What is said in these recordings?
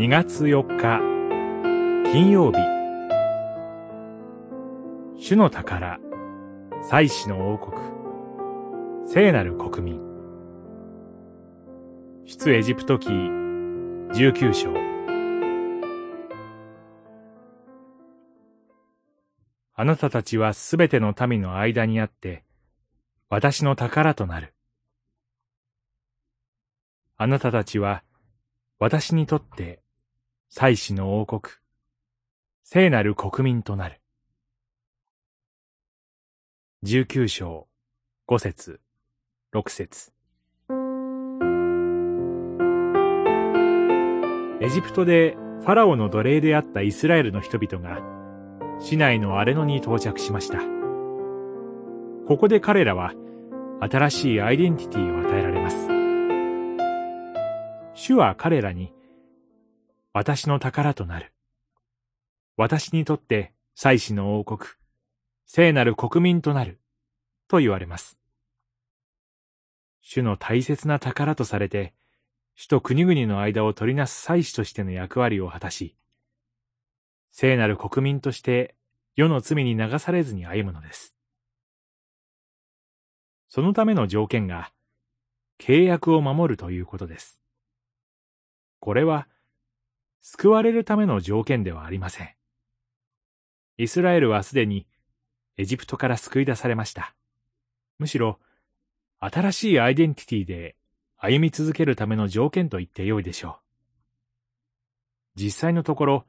2月4日金曜日。主の宝祭司の王国。聖なる国民。出エジプト記19章。あなたたちはすべての民の間にあって私の宝となる。あなたたちは私にとって祭司の王国、聖なる国民となる。十九章、五節、六節。エジプトでファラオの奴隷であったイスラエルの人々が市内のアレノに到着しました。ここで彼らは新しいアイデンティティを与えられます。主は彼らに、私の宝となる。私にとって祭司の王国、聖なる国民となる、と言われます。主の大切な宝とされて、主と国々の間を取りなす祭司としての役割を果たし、聖なる国民として世の罪に流されずに歩むのです。そのための条件が、契約を守るということです。これは、救われるための条件ではありません。イスラエルはすでにエジプトから救い出されました。むしろ、新しいアイデンティティで歩み続けるための条件と言ってよいでしょう。実際のところ、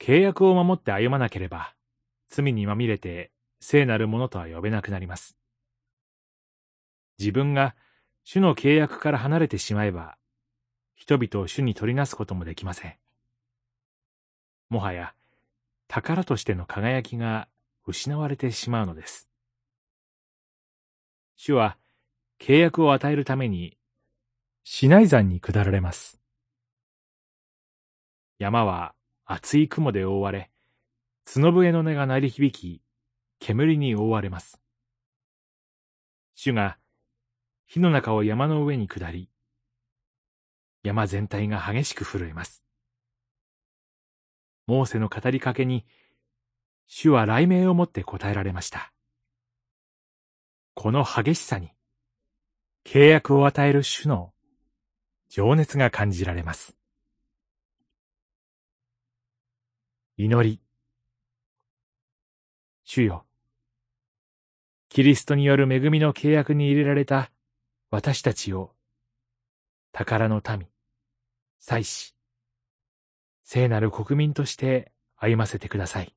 契約を守って歩まなければ、罪にまみれて聖なるものとは呼べなくなります。自分が主の契約から離れてしまえば、人々を主に取りなすこともできません。もはや、宝としての輝きが失われてしまうのです。主は、契約を与えるために、シナイ山に下られます。山は厚い雲で覆われ、角笛の音が鳴り響き、煙に覆われます。主が火の中を山の上に下り、山全体が激しく震えます。モーセの語りかけに、主は雷鳴をもって答えられました。この激しさに、契約を与える主の情熱が感じられます。祈り。主よ。キリストによる恵みの契約に入れられた私たちを、宝の民、祭司、聖なる国民として歩ませてください。